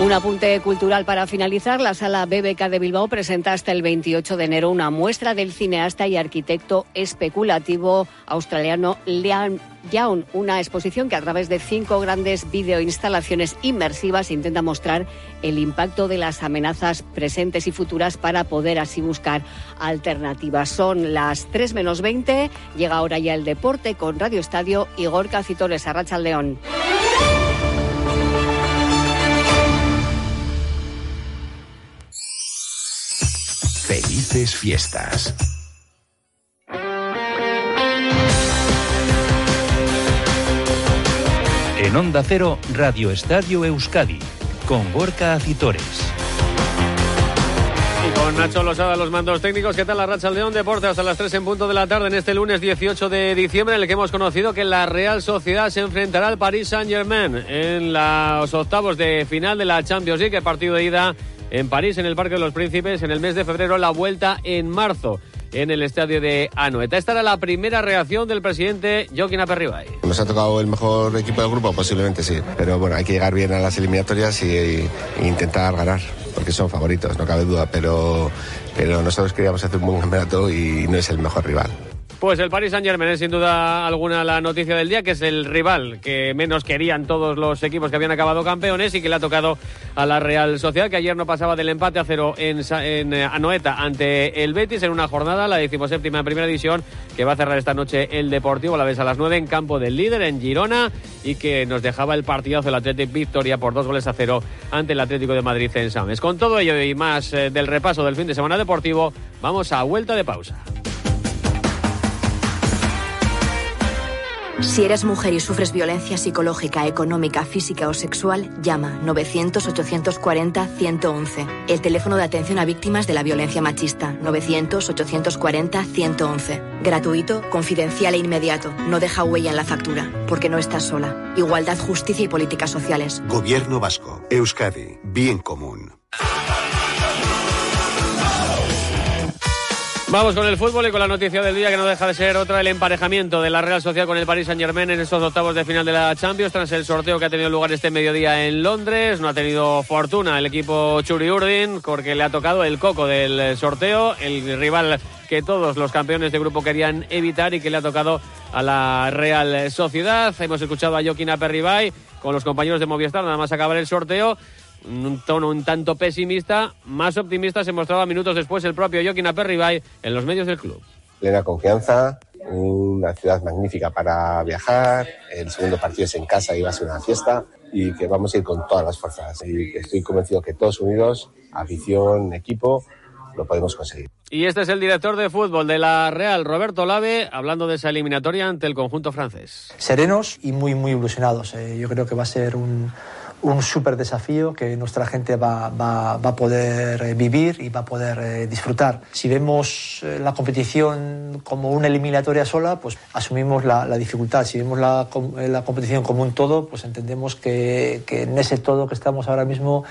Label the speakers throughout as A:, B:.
A: Un apunte cultural para finalizar. La sala BBK de Bilbao presenta hasta el 28 de enero una muestra del cineasta y arquitecto especulativo australiano Liam Young, una exposición que a través de cinco grandes videoinstalaciones inmersivas intenta mostrar el impacto de las amenazas presentes y futuras para poder así buscar alternativas. Son las 3 menos 20, llega ahora ya el deporte con Radio Estadio Igor Cacitores, Arracha León.
B: Felices fiestas. En Onda Cero, Radio Estadio Euskadi, con Gorka Acitores.
C: Y con Nacho Losada, los mandos técnicos. ¿Qué tal la racha León Deporte? Hasta las 3 en punto de la tarde en este lunes 18 de diciembre, en el que hemos conocido que la Real Sociedad se enfrentará al Paris Saint-Germain en los octavos de final de la Champions League, el partido de ida en París, en el Parque de los Príncipes, en el mes de febrero, la vuelta en marzo en el estadio de Anoeta. Esta era la primera reacción del presidente Joaquín Aperribay.
D: ¿Nos ha tocado el mejor equipo del grupo? Posiblemente sí, pero bueno, hay que llegar bien a las eliminatorias y, e intentar ganar, porque son favoritos, no cabe duda, pero, pero nosotros queríamos hacer un buen campeonato y no es el mejor rival.
C: Pues el Paris Saint Germain es sin duda alguna la noticia del día, que es el rival que menos querían todos los equipos que habían acabado campeones y que le ha tocado a la Real Sociedad, que ayer no pasaba del empate a cero en, eh, Anoeta ante el Betis en una jornada, la decimoséptima en primera división, que va a cerrar esta noche el Deportivo, la vez a las nueve en campo del líder en Girona y que nos dejaba el partidazo del Atlético victoria por dos goles a cero ante el Atlético de Madrid en Sames. Con todo ello y más eh, del repaso del fin de semana deportivo, vamos a vuelta de pausa.
E: Si eres mujer y sufres violencia psicológica, económica, física o sexual, llama 900-840-111. El teléfono de atención a víctimas de la violencia machista. 900-840-111. Gratuito, confidencial e inmediato. No deja huella en la factura, porque no estás sola. Igualdad, justicia y políticas sociales.
F: Gobierno Vasco. Euskadi. Bien común.
C: Vamos con el fútbol y con la noticia del día que no deja de ser otra el emparejamiento de la Real Sociedad con el Paris Saint Germain en estos octavos de final de la Champions tras el sorteo que ha tenido lugar este mediodía en Londres. No ha tenido fortuna el equipo Churi Urdin porque le ha tocado el coco del sorteo, el rival que todos los campeones de grupo querían evitar y que le ha tocado a la Real Sociedad. Hemos escuchado a Joaquín Aperribay con los compañeros de Movistar nada más acabar el sorteo un tono un tanto pesimista, más optimista se mostraba minutos después el propio Joaquín Aperribay en los medios del club.
D: Plena confianza, una ciudad magnífica para viajar, el segundo partido es en casa y va a ser una fiesta y que vamos a ir con todas las fuerzas y estoy convencido que todos unidos, afición, equipo, lo podemos conseguir.
C: Y este es el director de fútbol de la Real, Roberto Lave, hablando de esa eliminatoria ante el conjunto francés.
G: Serenos y muy, muy ilusionados. Eh, yo creo que va a ser un, un súper desafío que nuestra gente va, va, va, a poder eh, vivir y va a poder eh, disfrutar. Si vemos eh, la competición como una eliminatoria sola, pues asumimos la, dificultad. Si vemos la, la, competición como un todo, pues entendemos que, que, en ese todo que estamos ahora mismo,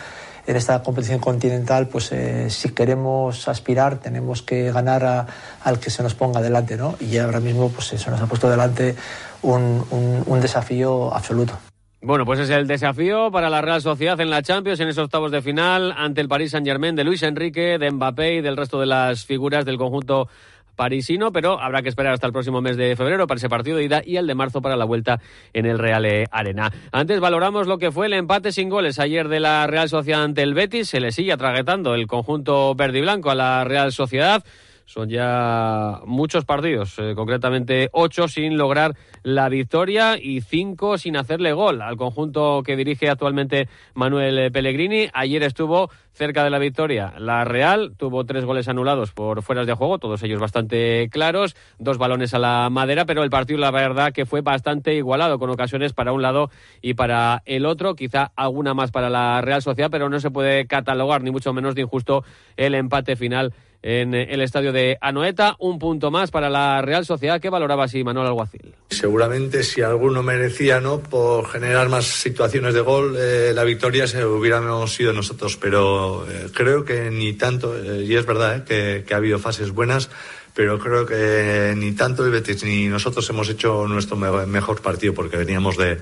G: en esta competición continental, pues eh, si queremos aspirar, tenemos que ganar a, al que se nos ponga delante, ¿no? Y ahora mismo, pues se nos ha puesto delante un, un desafío absoluto.
C: Bueno, pues es el desafío para la Real Sociedad en la Champions en esos octavos de final ante el Paris Saint-Germain de Luis Enrique, de Mbappé y del resto de las figuras del conjunto parisino, pero habrá que esperar hasta el próximo mes de febrero para ese partido de ida y el de marzo para la vuelta en el Real Arena. Antes valoramos lo que fue el empate sin goles ayer de la Real Sociedad ante el Betis. Se le sigue atraguetando el conjunto verde y blanco a la Real Sociedad. Son ya muchos partidos, eh, concretamente ocho sin lograr la victoria y cinco sin hacerle gol al conjunto que dirige actualmente Manuel Pellegrini. Ayer estuvo cerca de la victoria la Real, tuvo tres goles anulados por fueras de juego, todos ellos bastante claros, dos balones a la madera, pero el partido la verdad que fue bastante igualado, con ocasiones para un lado y para el otro, quizá alguna más para la Real Sociedad, pero no se puede catalogar ni mucho menos de injusto el empate final en el estadio de Anoeta. Un punto más para la Real Sociedad. que valoraba así Manuel Alguacil?
H: Seguramente si alguno merecía, ¿no? Por generar más situaciones de gol, eh, la victoria se hubiéramos sido nosotros. Pero eh, creo que ni tanto, eh, y es verdad que, que, ha habido fases buenas, pero creo que ni tanto el Betis ni nosotros hemos hecho nuestro mejor partido porque veníamos de,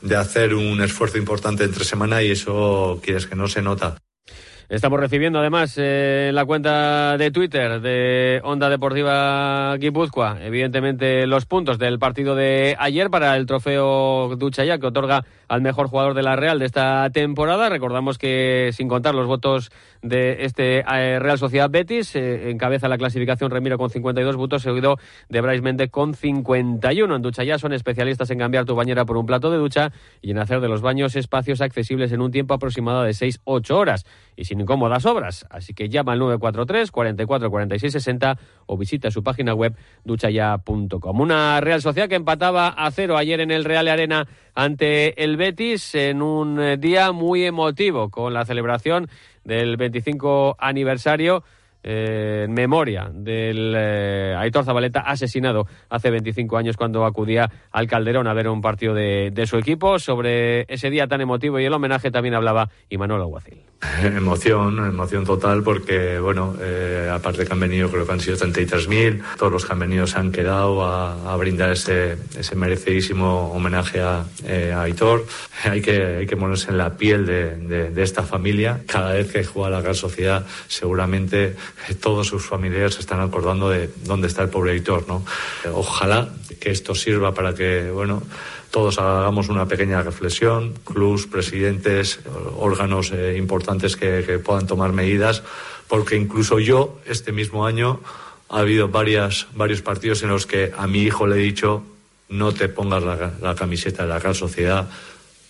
H: de hacer un esfuerzo importante entre semana y eso, quieres que no se nota.
C: Estamos recibiendo además eh, en la cuenta de Twitter de Onda Deportiva Guipúzcoa, evidentemente los puntos del partido de ayer para el trofeo Duchaya que otorga al mejor jugador de la Real de esta temporada. Recordamos que sin contar los votos de este eh, Real Sociedad Betis, eh, encabeza la clasificación Remiro con 52 votos, seguido de Bryce Méndez con 51. En Duchaya son especialistas en cambiar tu bañera por un plato de ducha y en hacer de los baños espacios accesibles en un tiempo aproximado de 6-8 horas y sin incómodas obras. Así que llama al 943 44 46 60 o visita su página web duchaya.com. Una Real Sociedad que empataba a cero ayer en el Real Arena ante el Betis en un eh, día muy emotivo con la celebración del 25 aniversario eh, en memoria del eh, Aitor Zabaleta asesinado hace 25 años cuando acudía al Calderón a ver un partido de, su equipo. Sobre ese día tan emotivo y el homenaje también hablaba Imanol Aguacil.
H: Emoción, emoción total porque, bueno, eh, aparte que han venido, creo que han sido 33.000, todos los que han venido se han quedado a, brindar ese, ese, merecidísimo homenaje a, Aitor. Hay que, hay que ponerse en la piel de, de, esta familia. Cada vez que juega la Gran Sociedad, seguramente todos sus familiares se están acordando de dónde está el pobre editor, ¿no? Ojalá que esto sirva para que, bueno, todos hagamos una pequeña reflexión, clubs, presidentes, órganos eh, importantes que, puedan tomar medidas, porque incluso yo, este mismo año, ha habido varias, varios partidos en los que a mi hijo le he dicho no te pongas la, la camiseta de la Real Sociedad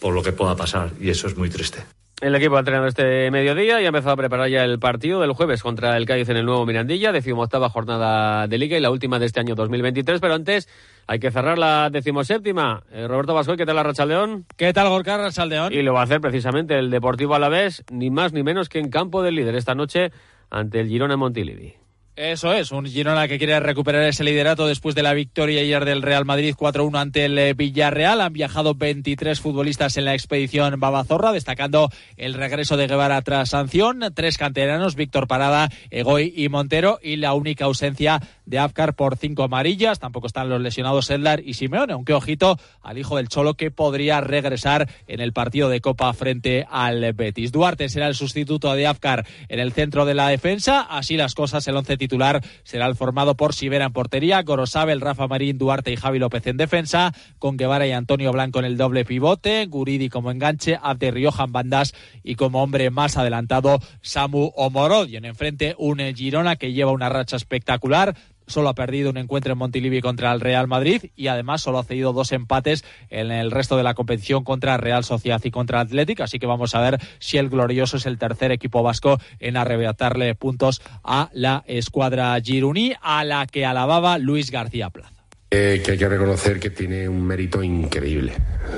H: por lo que pueda pasar, y eso es muy triste.
C: El equipo ha entrenado este mediodía y ha empezado a preparar ya el partido del jueves contra el Cádiz en el nuevo Mirandilla, decimoctava jornada de Liga y la última de este año 2023. Pero antes hay que cerrar la decimoséptima. Eh, Roberto Vascoy, ¿qué tal la Rachaldeón?
I: ¿Qué tal Gorka Rachaldeón?
C: Y lo va a hacer precisamente el Deportivo Alavés, ni más ni menos que en campo del líder esta noche ante el Girona Montilivi.
I: Eso es, un Girona que quiere recuperar ese liderato después de la victoria ayer del Real Madrid 4-1 ante el eh, Villarreal. Han viajado 23 futbolistas en la expedición Babazorra, destacando el regreso de Guevara tras sanción. Tres canteranos, Víctor Parada, Egoy y Montero, y la única ausencia de Afkar por cinco amarillas. Tampoco están los lesionados Eldar y Simeone, aunque ojito al hijo del Cholo que podría regresar en el partido de Copa frente al Betis. Duarte será el sustituto de Afkar en el centro de la defensa. Así las cosas, el once titular será el formado por Sibera en portería, Gorosabel, Rafa Marín, Duarte y Javi López en defensa, con Guevara y Antonio Blanco en el doble pivote, Guridi como enganche, Abde Rioja en bandas y como hombre más adelantado Samu Omorod. Y en enfrente un Girona que lleva una racha espectacular solo ha perdido un encuentro en Montilivi contra el Real Madrid y además solo ha cedido dos empates en el resto de la competición contra Real Sociedad y contra Atlético. Así que vamos a ver si el glorioso es el tercer equipo vasco en arrebatarle puntos a la escuadra Giruní, a la que alababa Luis García Plaza.
J: Eh, que hay que reconocer que tiene un mérito increíble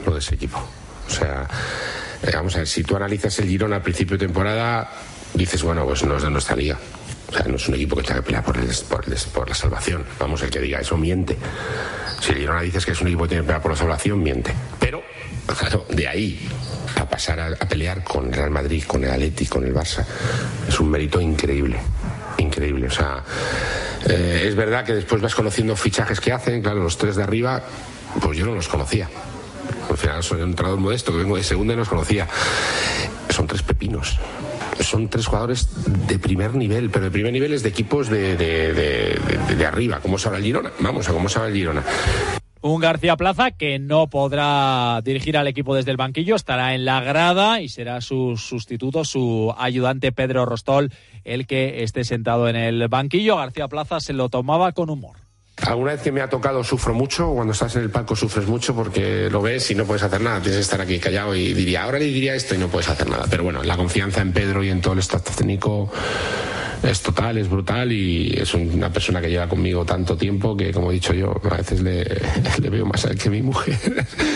J: lo de ese equipo. O sea, eh, vamos a ver, si tú analizas el Girona al principio de temporada, dices, bueno, pues no es de nuestra liga o sea, no es un equipo que tenga que pelear por, el, por, la salvación. Vamos, el que diga eso miente. Si Girona dices que es un equipo que tiene que pelear por la salvación, miente. Pero, claro, de ahí a pasar a, pelear con el Real Madrid, con el Atleti, con el Barça, es un mérito increíble. Increíble. O sea, eh, es verdad que después vas conociendo fichajes que hacen, claro, los tres de arriba, pues yo no los conocía. Al final soy un entrenador modesto que vengo de segunda y no los conocía. Son tres pepinos son tres jugadores de primer nivel, pero de primer nivel es de equipos de, de, arriba, como sabe el Girona. Vamos a cómo sabe el Girona.
I: Un García Plaza que no podrá dirigir al equipo desde el banquillo, estará en la grada y será su sustituto, su ayudante Pedro Rostol, el que esté sentado en el banquillo. García Plaza se lo tomaba con humor.
J: Alguna vez que me ha tocado sufro mucho, cuando estás en el palco sufres mucho porque lo ves y no puedes hacer nada, tienes que estar aquí callado y diría, ahora le diría esto y no puedes hacer nada. Pero bueno, la confianza en Pedro y en todo el staff técnico es total, es brutal y es una persona que lleva conmigo tanto tiempo que, como he dicho yo, a veces le, veo más a él que mi mujer.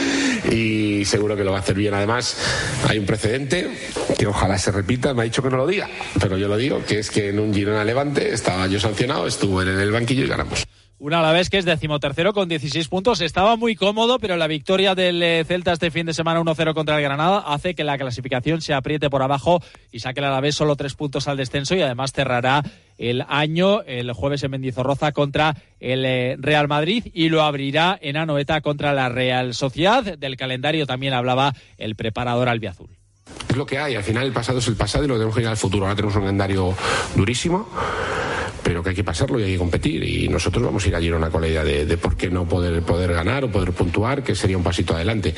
J: y seguro que lo va a hacer bien. Además, hay un precedente que ojalá se repita, me ha dicho que no lo diga, pero yo lo digo, que es que en un Girona Levante estaba yo sancionado, estuvo en el banquillo y ganamos.
I: Una a la vez que es decimotercero con 16 puntos. Estaba muy cómodo, pero la victoria del eh, Celta este fin de semana 1-0 contra el Granada hace que la clasificación se apriete por abajo y saque a la vez solo tres puntos al descenso y además cerrará el año el jueves en Mendizorroza contra el eh, Real Madrid y lo abrirá en Anoeta contra la Real Sociedad. Del calendario también hablaba el preparador albiazul.
J: Es lo que hay, al final el pasado es el pasado y lo tenemos que ir al futuro. Ahora tenemos un calendario durísimo pero que hay que pasarlo y hay que competir. Y nosotros vamos a ir a Girona con la idea de, por qué no poder, poder ganar o poder puntuar, que sería un pasito adelante.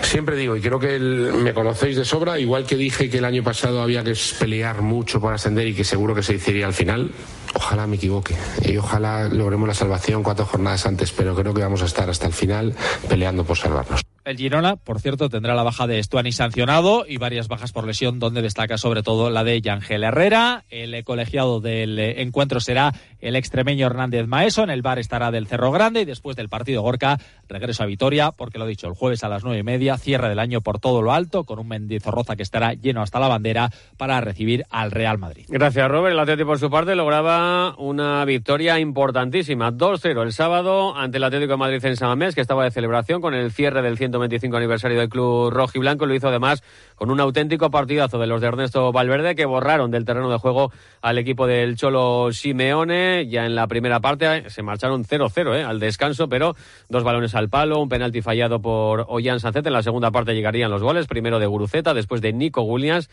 J: Siempre digo, y creo que me conocéis de sobra, igual que dije que el año pasado había que pelear mucho por ascender y que seguro que se decidiría al final, ojalá me equivoque y ojalá logremos la salvación cuatro jornadas antes, pero creo que vamos a estar hasta el final peleando por salvarnos.
I: El Girona, por cierto, tendrá la baja de Stuani sancionado y varias bajas por lesión, donde destaca sobre todo la de Yangel Herrera. El colegiado del encuentro será el extremeño Hernández Maeso. En el bar estará del Cerro Grande y después del partido Gorka, regreso a Vitoria, porque lo he dicho, el jueves a las nueve y media, cierre del año por todo lo alto, con un Mendizorroza que estará lleno hasta la bandera para recibir al Real Madrid.
C: Gracias, Robert. El Atlético, por su parte, lograba una victoria importantísima. 2-0 el sábado ante el Atlético de Madrid en San Mamés, que estaba de celebración con el cierre del 125 aniversario del club rojo y blanco. Lo hizo además con un auténtico partidazo de los de Ernesto Valverde que borraron del terreno de juego al equipo del Cholo Simeone. Ya en la primera parte eh, se marcharon 0-0 eh, al descanso, pero dos balones al palo, un penalti fallado por Ollán Sancet. En la segunda parte llegarían los goles, primero de Guruceta, después de Nico Williams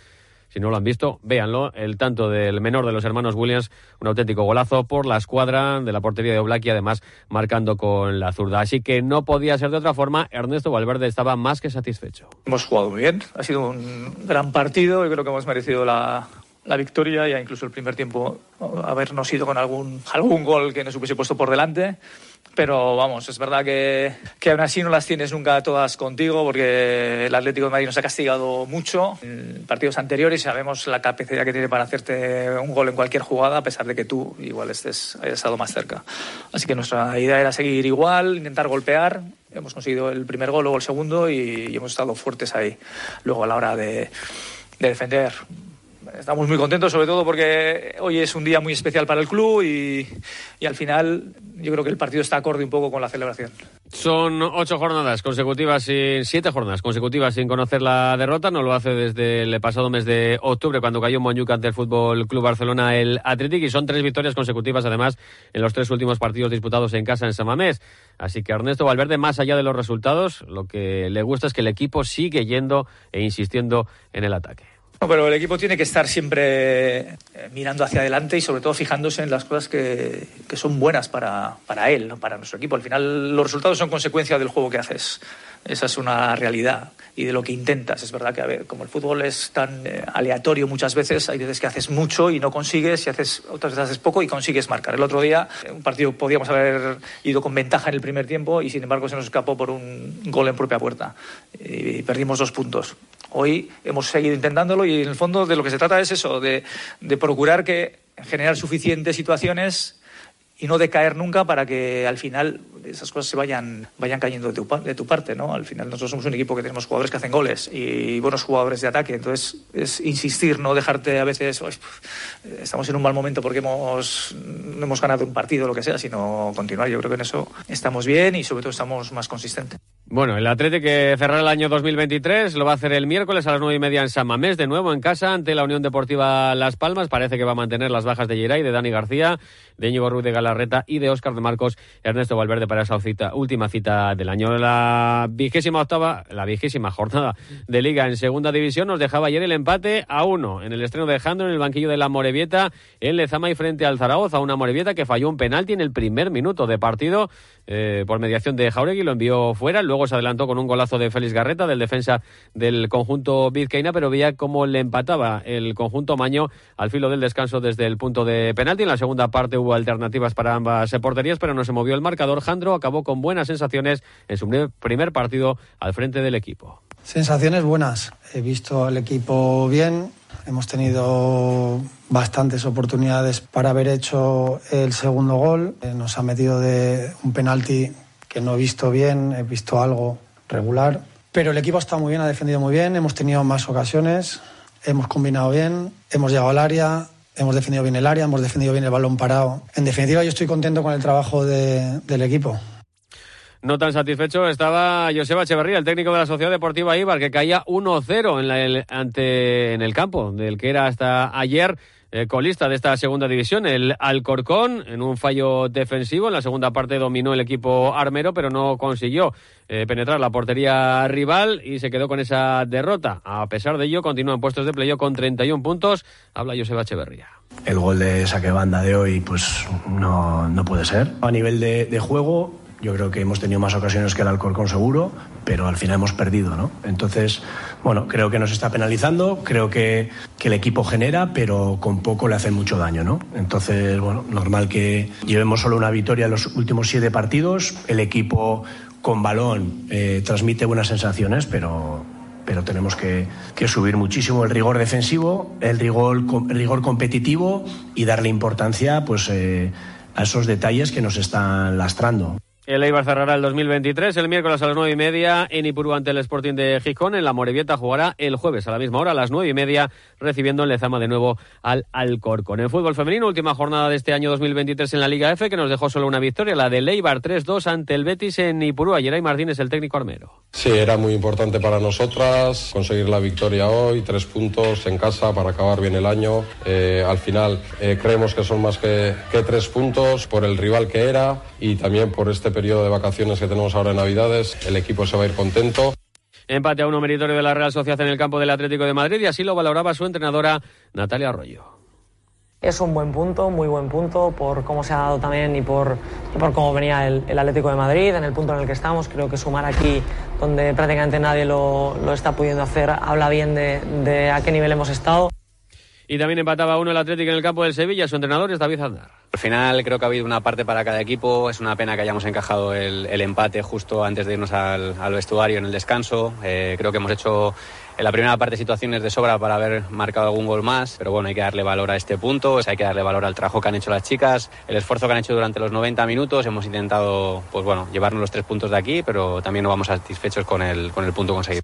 C: si no lo han visto, véanlo. El tanto del menor de los hermanos Williams, un auténtico golazo por la escuadra de la portería de Oblaki, además marcando con la zurda. Así que no podía ser de otra forma. Ernesto Valverde estaba más que satisfecho.
K: Hemos jugado muy bien. Ha sido un gran partido. y creo que hemos merecido la, la victoria, ya incluso el primer tiempo habernos ido con algún, algún gol que nos hubiese puesto por delante. Pero vamos, es verdad que, que aún así no las tienes nunca todas contigo porque el Atlético de Madrid nos ha castigado mucho en partidos anteriores sabemos la capacidad que tiene para hacerte un gol en cualquier jugada a pesar de que tú igual estés, hayas estado más cerca. Así que nuestra idea era seguir igual, intentar golpear. Hemos conseguido el primer gol, luego el segundo y, y hemos estado fuertes ahí. Luego a la hora de, de defender estamos muy contentos, sobre todo porque hoy es un día muy especial para el club y, al final yo creo que el partido está acorde un poco con la celebración.
C: Son ocho jornadas consecutivas, sin, siete jornadas consecutivas sin conocer la derrota. No lo hace desde el pasado mes de octubre, cuando cayó Moñuca ante el Fútbol Club Barcelona, el Athletic, y son tres victorias consecutivas, además, en los tres últimos partidos disputados en casa en Samamés. Así que Ernesto Valverde, más allá de los resultados, lo que le gusta es que el equipo sigue yendo e insistiendo en el ataque
K: pero el equipo tiene que estar siempre eh, mirando hacia adelante y sobre todo fijándose en las cosas que, que son buenas para, para él, ¿no? para nuestro equipo. Al final los resultados son consecuencia del juego que haces. Esa es una realidad y de lo que intentas. Es verdad que, a ver, como el fútbol es tan eh, aleatorio muchas veces, hay veces que haces mucho y no consigues, y haces, otras veces haces poco y consigues marcar. El otro día, un partido podíamos haber ido con ventaja en el primer tiempo y sin embargo se nos escapó por un gol en propia puerta y perdimos dos puntos. Hoy hemos seguido intentándolo y en el fondo de lo que se trata es eso, de, procurar que generar suficientes situaciones y no decaer nunca para que al final esas cosas se vayan, vayan cayendo de tu, de tu parte, ¿no? Al final nosotros somos un equipo que tenemos jugadores que hacen goles y buenos jugadores de ataque, entonces es insistir, no dejarte a veces, estamos en un mal momento porque hemos, no hemos ganado un partido lo que sea, sino continuar. Yo creo que en eso estamos bien y sobre todo estamos más consistentes.
C: Bueno, el Atleti que cerrará el año 2023 lo va a hacer el miércoles a las nueve y media en San Mamés, de nuevo en casa ante la Unión Deportiva Las Palmas. Parece que va a mantener las bajas de Geray, de Dani García, de Íñigo Ruiz de Galarreta y de Óscar de Marcos Ernesto Valverde para esa última cita del año. La vigésima octava, la vigésima jornada de Liga en Segunda División nos dejaba ayer el empate a uno en el estreno de Jandro en el banquillo de la Morevieta en Lezama y frente al Zaragoza. Una Morevieta que falló un penalti en el primer minuto de partido eh, por mediación de Jauregui, lo envió fuera. Luego se adelantó con un golazo de Félix Garreta, del defensa del conjunto vizcaína, pero veía cómo le empataba el conjunto Maño al filo del descanso desde el punto de penalti. En la segunda parte hubo alternativas para ambas porterías, pero no se movió el marcador. Jandro acabó con buenas sensaciones en su primer partido al frente del equipo.
L: Sensaciones buenas. He visto al equipo bien. Hemos tenido bastantes oportunidades para haber hecho el segundo gol. Eh, nos ha metido de un penalti que no he visto bien, he visto algo regular. Pero el equipo está muy bien, ha defendido muy bien, hemos tenido más ocasiones, hemos combinado bien, hemos llegado al área, hemos defendido bien el área, hemos defendido bien el balón parado. En definitiva, yo estoy contento con el trabajo de, del equipo.
C: No tan satisfecho estaba Joseba Echeverría, el técnico de la Sociedad Deportiva Ibar, que caía 1-0 en, ante, en el campo, del que era hasta ayer eh, colista de esta segunda división, el Alcorcón, en un fallo defensivo. En la segunda parte dominó el equipo armero, pero no consiguió eh, penetrar la portería rival y se quedó con esa derrota. A pesar de ello, continúa en puestos de playoff con 31 puntos. Habla Joseba Echeverría.
M: El gol de saque banda de hoy, pues no, no puede ser. A nivel de, de juego, yo creo que hemos tenido más ocasiones que el Alcorcón seguro, pero al final hemos perdido, ¿no? Entonces, bueno, creo que nos está penalizando, creo que, que, el equipo genera, pero con poco le hacen mucho daño, ¿no? Entonces, bueno, normal que llevemos solo una victoria en los últimos siete partidos, el equipo con balón eh, transmite buenas sensaciones, pero pero tenemos que, que, subir muchísimo el rigor defensivo, el rigor, el rigor competitivo y darle importancia pues, eh, a esos detalles que nos están lastrando.
C: El Eibar cerrará el 2023 el miércoles a las nueve y media en Ipurú ante el Sporting de Gijón. En la Morevieta jugará el jueves a la misma hora, a las nueve y media, recibiendo en Lezama de nuevo al Alcorcón. En fútbol femenino, última jornada de este año 2023 en la Liga F, que nos dejó solo una victoria, la del Eibar 3-2 ante el Betis en Ipurú. Ayer hay Martínez, el técnico armero.
N: Sí, era muy importante para nosotras conseguir la victoria hoy, tres puntos en casa para acabar bien el año. Eh, al final eh, creemos que son más que, que tres puntos por el rival que era y también por este periodo de vacaciones que tenemos ahora en Navidades, el equipo se va a ir contento.
C: Empate a uno meritorio de la Real Sociedad en el campo del Atlético de Madrid y así lo valoraba su entrenadora Natalia Arroyo.
O: Es un buen punto, muy buen punto, por cómo se ha dado también y por, y por cómo venía el, el, Atlético de Madrid, en el punto en el que estamos. Creo que sumar aquí, donde prácticamente nadie lo, lo está pudiendo hacer, habla bien de, de a qué nivel hemos estado.
C: Y también empataba uno el Atlético en el campo del Sevilla. Su entrenador es David.
P: Al final creo que ha habido una parte para cada equipo. Es una pena que hayamos encajado el, empate justo antes de irnos al, al vestuario en el descanso. Eh, creo que hemos hecho en la primera parte situaciones de sobra para haber marcado algún gol más, pero bueno, hay que darle valor a este punto, hay que darle valor al trabajo que han hecho las chicas, el esfuerzo que han hecho durante los 90 minutos, hemos intentado, pues bueno, llevarnos los tres puntos de aquí, pero también no vamos satisfechos con el, con el punto conseguido.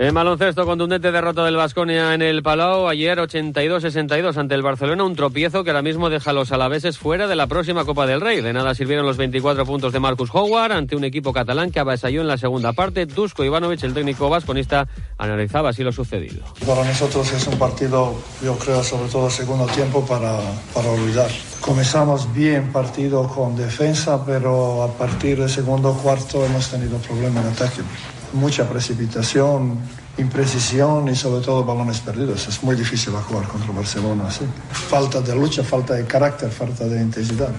C: En baloncesto, contundente derrota del Vasconia en el Palau. Ayer 82-62 ante el Barcelona. Un tropiezo que ahora mismo deja a los alaveses fuera de la próxima Copa del Rey. De nada sirvieron los 24 puntos de Marcus Howard ante un equipo catalán que avasalló en la segunda parte. Dusko Ivanovic, el técnico vasconista, analizaba así lo sucedido.
Q: Para nosotros es un partido, yo creo, sobre todo segundo tiempo para, para olvidar. Comenzamos bien partido con defensa, pero a partir del segundo cuarto hemos tenido problemas en ataque mucha precipitación, imprecisión y sobre todo balones perdidos. Es muy difícil jugar contra Barcelona así. Falta de lucha, falta de carácter, falta de intensidad.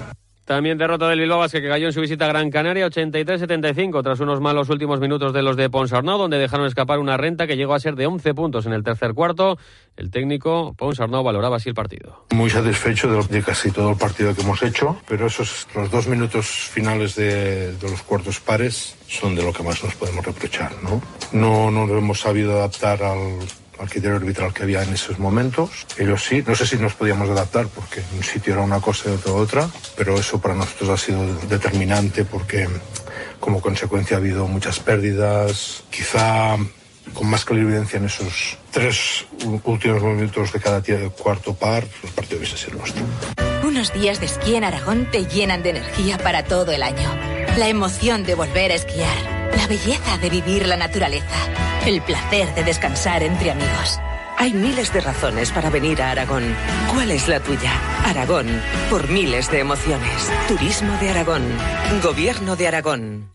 C: También derrota del Bilbao Basket que cayó en su visita a Gran Canaria 83-75 tras unos malos últimos minutos de los de Ponsarnau donde dejaron escapar una renta que llegó a ser de 11 puntos en el tercer cuarto. El técnico Ponsarnau valoraba así el partido.
R: Muy satisfecho de, casi todo el partido que hemos hecho, pero esos los dos minutos finales de, de, los cuartos pares son de lo que más nos podemos reprochar, ¿no? No nos hemos sabido adaptar al al criterio arbitral que había en esos momentos. Ellos sí, no sé si nos podíamos adaptar porque un sitio era una cosa y otro otra, pero eso para nosotros ha sido determinante porque como consecuencia ha habido muchas pérdidas, quizá con más clarividencia en esos tres últimos minutos de cada cuarto par, el partido hubiese sido nuestro.
S: Unos días de esquí en Aragón te llenan de energía para todo el año. La emoción de volver a esquiar, la belleza de vivir la naturaleza, el placer de descansar entre amigos.
T: Hay miles de razones para venir a Aragón. ¿Cuál es la tuya? Aragón, por miles de emociones. Turismo de Aragón. Gobierno de Aragón.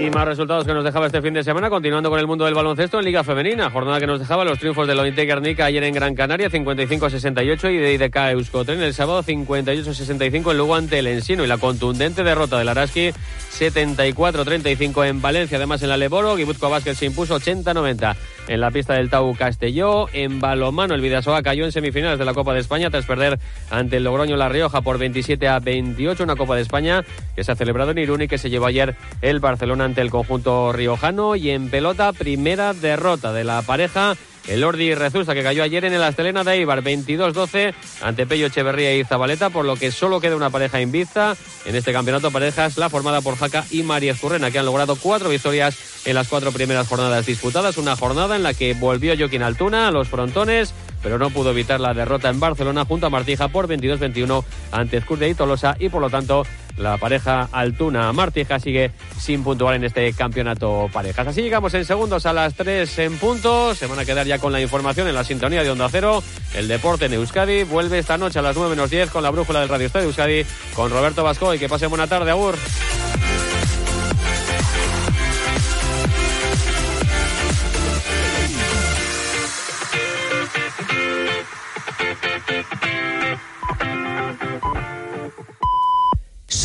C: Y más resultados que nos dejaba este fin de semana, continuando con el mundo del baloncesto en Liga Femenina. Jornada que nos dejaba los triunfos de Lointe Guernica ayer en Gran Canaria, 55-68, y de IDK Euskotren el sábado, 58-65 en Lugo ante el Ensino. Y la contundente derrota del Araski, 74-35 en Valencia, además en la Leboro. Guipuzcoa Vázquez se impuso 80-90 en la pista del Tau Castelló. En balomano, el Vidasoa cayó en semifinales de la Copa de España tras perder ante el Logroño La Rioja por 27 a 28. Una Copa de España que se ha celebrado en Irún y que se llevó ayer el Barcelona ante el conjunto riojano. Y en pelota, primera derrota de la pareja el Ordi Rezusta, que cayó ayer en el Astelena de Eibar, 22-12 ante Pello Echeverría y Zabaleta, por lo que solo queda una pareja invicta en este campeonato parejas, la formada por Jaca y María Escurrena, que han logrado cuatro victorias en las cuatro primeras jornadas disputadas. Una jornada en la que volvió Joaquín Altuna a los frontones, pero no pudo evitar la derrota en Barcelona junto a Martija por 22-21 ante Scurde y Tolosa y por lo tanto la pareja Altuna Martija sigue sin puntuar en este campeonato parejas. Así llegamos en segundos a las 3 en punto. Se van a quedar ya con la información en la sintonía de Onda Cero. El deporte en Euskadi vuelve esta noche a las 9 menos 10 con la brújula del Radio Estadio Euskadi con Roberto Vasco y que pase buena tarde, Agur.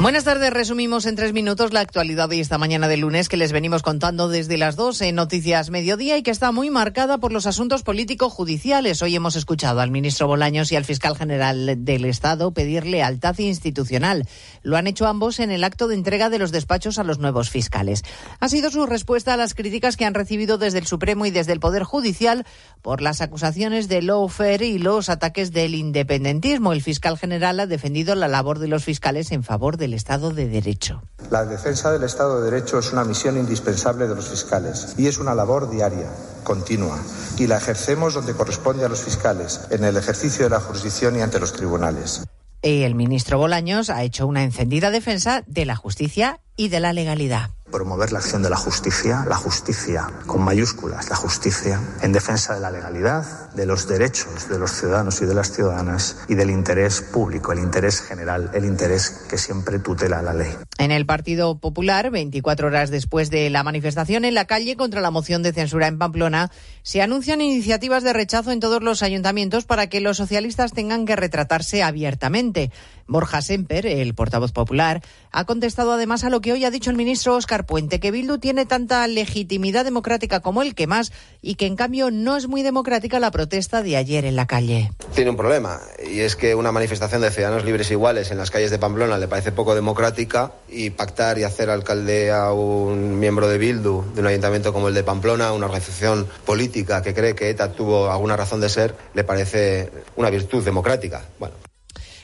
U: Buenas tardes, resumimos en tres minutos la actualidad de esta mañana de lunes que les venimos contando desde las dos en Noticias Mediodía y que está muy marcada por los asuntos político-judiciales. Hoy hemos escuchado al ministro Bolaños y al fiscal general del Estado pedir lealtad institucional. Lo han hecho ambos en el acto de entrega de los despachos a los nuevos fiscales. Ha sido su respuesta a las críticas que han recibido desde el Supremo y desde el Poder Judicial por las acusaciones de lawfare y los ataques del independentismo. El fiscal general ha defendido la labor de los fiscales en favor del Estado de Derecho.
V: La defensa del Estado de Derecho es una misión indispensable de los fiscales y es una labor diaria, continua, y la ejercemos donde corresponde a los fiscales, en el ejercicio de la jurisdicción y ante los tribunales.
U: El ministro Bolaños ha hecho una encendida defensa de la justicia y de la legalidad
V: promover la acción de la justicia, la justicia con mayúsculas, la justicia en defensa de la legalidad, de los derechos de los ciudadanos y de las ciudadanas y del interés público, el interés general, el interés que siempre tutela la ley.
U: En el Partido Popular, 24 horas después de la manifestación en la calle contra la moción de censura en Pamplona, se anuncian iniciativas de rechazo en todos los ayuntamientos para que los socialistas tengan que retratarse abiertamente. Borja Semper, el portavoz popular, ha contestado además a lo que hoy ha dicho el ministro Óscar Puente, que Bildu tiene tanta legitimidad democrática como el que más y que en cambio no es muy democrática la protesta de ayer en la calle.
W: Tiene un problema y es que una manifestación de ciudadanos libres iguales en las calles de Pamplona le parece poco democrática y pactar y hacer alcalde a un miembro de Bildu de un ayuntamiento como el de Pamplona, una organización política que cree que ETA tuvo alguna razón de ser, le parece una virtud democrática. Bueno,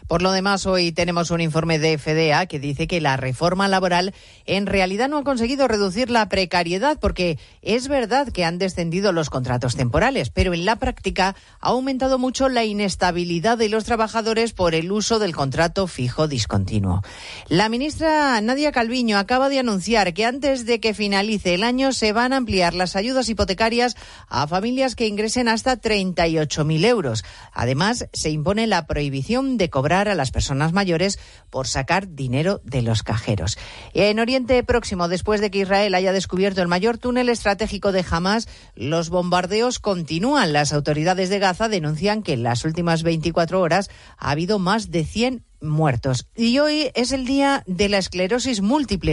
U: por lo demás, hoy tenemos un informe de FDA que dice que la reforma laboral en realidad no ha conseguido reducir la precariedad porque es verdad que han descendido los contratos temporales, pero en la práctica ha aumentado mucho la inestabilidad de los trabajadores por el uso del contrato fijo discontinuo. La ministra Nadia Calviño acaba de anunciar que antes de que finalice el año se van a ampliar las ayudas hipotecarias a familias que ingresen hasta 38.000 euros. Además, se impone la prohibición de cobrar a las personas mayores por sacar dinero de los cajeros. Próximo, después de que Israel haya descubierto el mayor túnel estratégico de Hamas, los bombardeos continúan. Las autoridades de Gaza denuncian que en las últimas 24 horas ha habido más de 100 muertos. Y hoy es el día de la esclerosis múltiple.